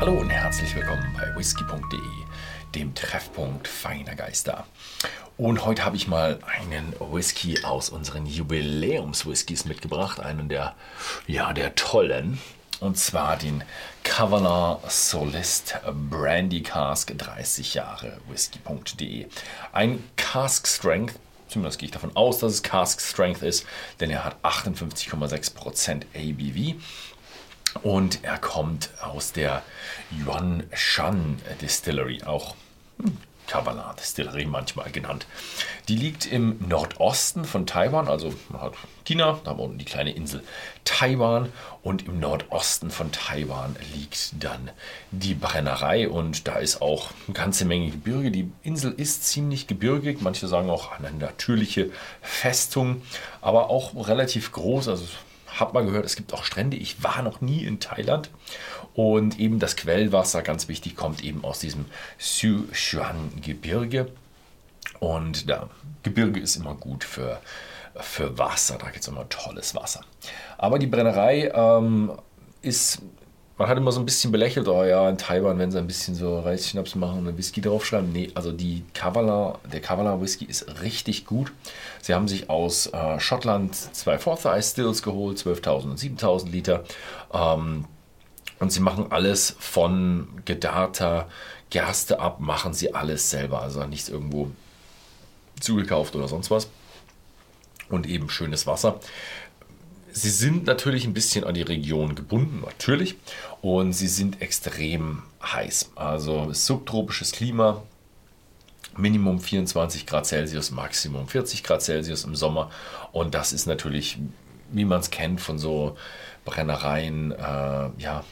Hallo und herzlich willkommen bei whisky.de, dem Treffpunkt feiner Geister. Und heute habe ich mal einen Whisky aus unseren Jubiläums-Whiskys mitgebracht, einen der, ja, der tollen. Und zwar den Kavanagh Solist Brandy Cask 30 Jahre whisky.de. Ein Cask Strength zumindest gehe ich davon aus, dass es Cask Strength ist, denn er hat 58,6% ABV und er kommt aus der Yuan Shan Distillery, auch hm, Kavala Distillery manchmal genannt. Die liegt im Nordosten von Taiwan, also man hat China, da unten die kleine Insel Taiwan und im Nordosten von Taiwan liegt dann die Brennerei und da ist auch eine ganze Menge Gebirge. Die Insel ist ziemlich gebirgig, manche sagen auch eine natürliche Festung, aber auch relativ groß, also habe mal gehört, es gibt auch Strände. Ich war noch nie in Thailand. Und eben das Quellwasser, ganz wichtig, kommt eben aus diesem Sichuan-Gebirge. Und da Gebirge ist immer gut für, für Wasser. Da gibt es immer tolles Wasser. Aber die Brennerei ähm, ist man hat immer so ein bisschen belächelt, oh ja, in Taiwan, wenn sie ein bisschen so Reisschnaps machen und einen Whisky draufschreiben. Nee, also die Kavala, der Kavala Whisky ist richtig gut. Sie haben sich aus äh, Schottland zwei Eye Stills geholt, 12.000 und 7.000 Liter. Ähm, und sie machen alles von gedarrter Gerste ab, machen sie alles selber. Also nichts irgendwo zugekauft oder sonst was. Und eben schönes Wasser. Sie sind natürlich ein bisschen an die Region gebunden, natürlich. Und sie sind extrem heiß. Also subtropisches Klima, Minimum 24 Grad Celsius, Maximum 40 Grad Celsius im Sommer. Und das ist natürlich, wie man es kennt, von so Brennereien, äh, ja,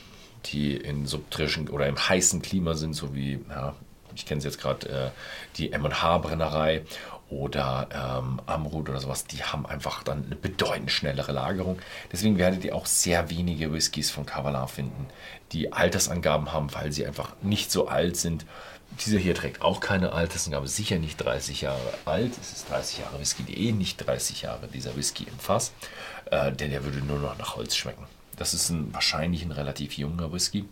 die in subtrischen oder im heißen Klima sind, so wie, ja, ich kenne es jetzt gerade, äh, die MH-Brennerei oder ähm, Amrut oder sowas, die haben einfach dann eine bedeutend schnellere Lagerung. Deswegen werdet ihr auch sehr wenige Whiskys von Kavalar finden, die Altersangaben haben, weil sie einfach nicht so alt sind. Dieser hier trägt auch keine Altersangabe, sicher nicht 30 Jahre alt. Es ist 30 Jahre Whisky.de, nicht 30 Jahre dieser Whisky im Fass, äh, denn der würde nur noch nach Holz schmecken. Das ist ein, wahrscheinlich ein relativ junger Whisky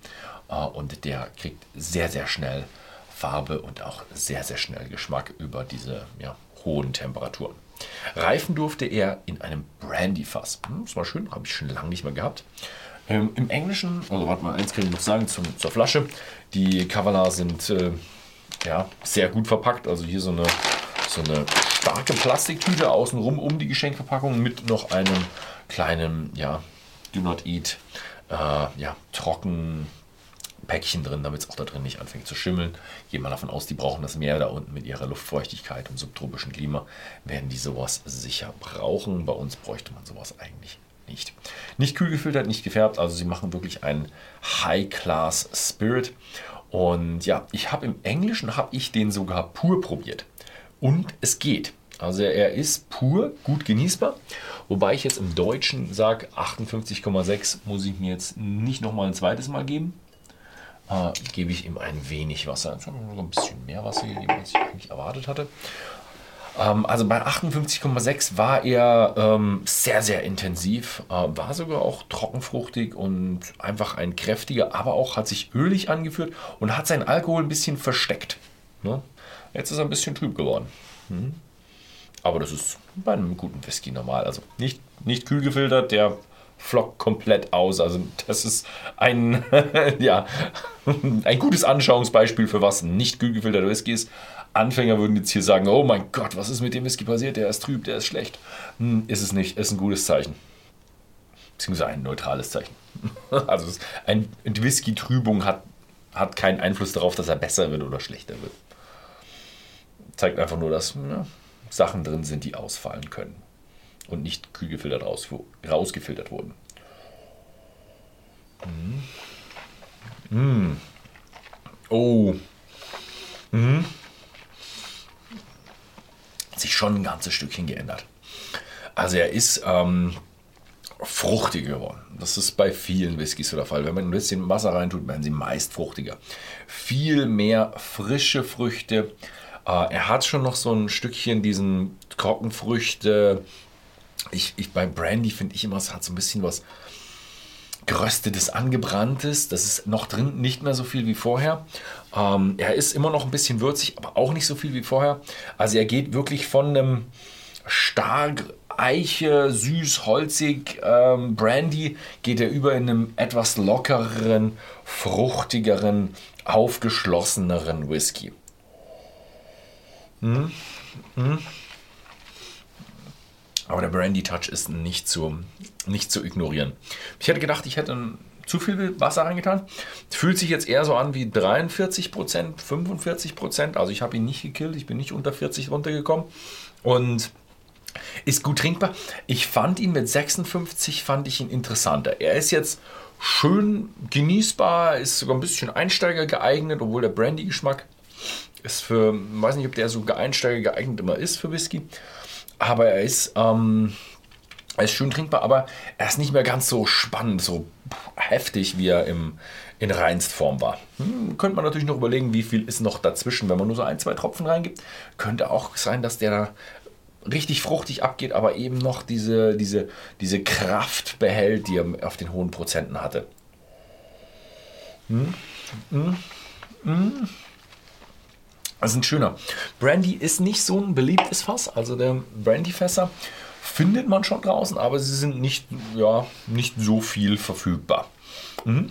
äh, und der kriegt sehr, sehr schnell Farbe und auch sehr, sehr schnell Geschmack über diese ja, hohen Temperaturen. Reifen durfte er in einem Brandy-Fass. Hm, das war schön, habe ich schon lange nicht mehr gehabt. Ähm, Im Englischen, also warte mal, eins kann ich noch sagen zum, zur Flasche. Die Kavalar sind äh, ja, sehr gut verpackt. Also hier so eine, so eine starke Plastiktüte außenrum um die Geschenkverpackung mit noch einem kleinen, ja, Do Not Eat, äh, ja, trocken Päckchen drin, damit es auch da drin nicht anfängt zu schimmeln. Gehen wir davon aus, die brauchen das Meer da unten mit ihrer Luftfeuchtigkeit und subtropischen Klima, werden die sowas sicher brauchen. Bei uns bräuchte man sowas eigentlich nicht. Nicht kühl gefiltert, nicht gefärbt, also sie machen wirklich einen High-Class Spirit. Und ja, ich habe im Englischen habe ich den sogar pur probiert. Und es geht. Also er ist pur, gut genießbar. Wobei ich jetzt im Deutschen sage, 58,6 muss ich mir jetzt nicht nochmal ein zweites Mal geben äh, gebe ich ihm ein wenig Wasser. Ich habe ein bisschen mehr Wasser gegeben, als ich eigentlich erwartet hatte. Ähm, also bei 58,6 war er ähm, sehr, sehr intensiv, äh, war sogar auch trockenfruchtig und einfach ein kräftiger, aber auch hat sich ölig angeführt und hat seinen Alkohol ein bisschen versteckt. Ne? Jetzt ist er ein bisschen trüb geworden. Hm. Aber das ist bei einem guten Whisky normal. Also nicht, nicht kühl gefiltert, der flockt komplett aus. Also das ist ein, ja, ein gutes Anschauungsbeispiel für was nicht kühl gefilterter Whisky ist. Anfänger würden jetzt hier sagen, oh mein Gott, was ist mit dem Whisky passiert? Der ist trüb, der ist schlecht. Hm, ist es nicht, ist ein gutes Zeichen. Beziehungsweise ein neutrales Zeichen. Also ein, Whisky-Trübung hat, hat keinen Einfluss darauf, dass er besser wird oder schlechter wird. Zeigt einfach nur, dass ja, Sachen drin sind, die ausfallen können und nicht kühl gefiltert raus, rausgefiltert wurden. Mm. Mm. Oh. Mm. Sich schon ein ganzes Stückchen geändert. Also er ist ähm, fruchtiger geworden. Das ist bei vielen Whiskys so der Fall. Wenn man ein bisschen Wasser reintut, werden sie meist fruchtiger. Viel mehr frische Früchte. Äh, er hat schon noch so ein Stückchen diesen Trockenfrüchte, ich, ich bei Brandy finde ich immer, es hat so ein bisschen was geröstetes, angebranntes. Das ist noch drin, nicht mehr so viel wie vorher. Ähm, er ist immer noch ein bisschen würzig, aber auch nicht so viel wie vorher. Also er geht wirklich von einem stark Eiche, süß, holzig, ähm, Brandy, geht er über in einem etwas lockereren, fruchtigeren, aufgeschlosseneren Whisky. Mm. Mm. Aber der Brandy Touch ist nicht zu, nicht zu ignorieren. Ich hätte gedacht, ich hätte zu viel Wasser reingetan. Fühlt sich jetzt eher so an wie 43%, 45%. Also ich habe ihn nicht gekillt, ich bin nicht unter 40 runtergekommen. Und ist gut trinkbar. Ich fand ihn mit 56, fand ich ihn interessanter. Er ist jetzt schön genießbar, ist sogar ein bisschen Einsteiger geeignet, obwohl der Brandy-Geschmack ist für, weiß nicht, ob der so Einsteiger geeignet immer ist für Whisky, aber er ist, ähm, er ist schön trinkbar, aber er ist nicht mehr ganz so spannend, so heftig, wie er im, in Reinstform war. Hm, könnte man natürlich noch überlegen, wie viel ist noch dazwischen, wenn man nur so ein, zwei Tropfen reingibt. Könnte auch sein, dass der da richtig fruchtig abgeht, aber eben noch diese, diese, diese Kraft behält, die er auf den hohen Prozenten hatte. Hm? Hm? Ist ein schöner. Brandy ist nicht so ein beliebtes Fass. Also der Brandy-Fässer findet man schon draußen, aber sie sind nicht, ja, nicht so viel verfügbar. Mhm.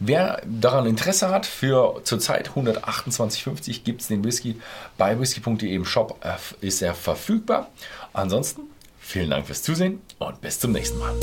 Wer daran Interesse hat, für zurzeit 128,50 gibt es den Whisky bei whisky.de im Shop, äh, ist er verfügbar. Ansonsten vielen Dank fürs Zusehen und bis zum nächsten Mal.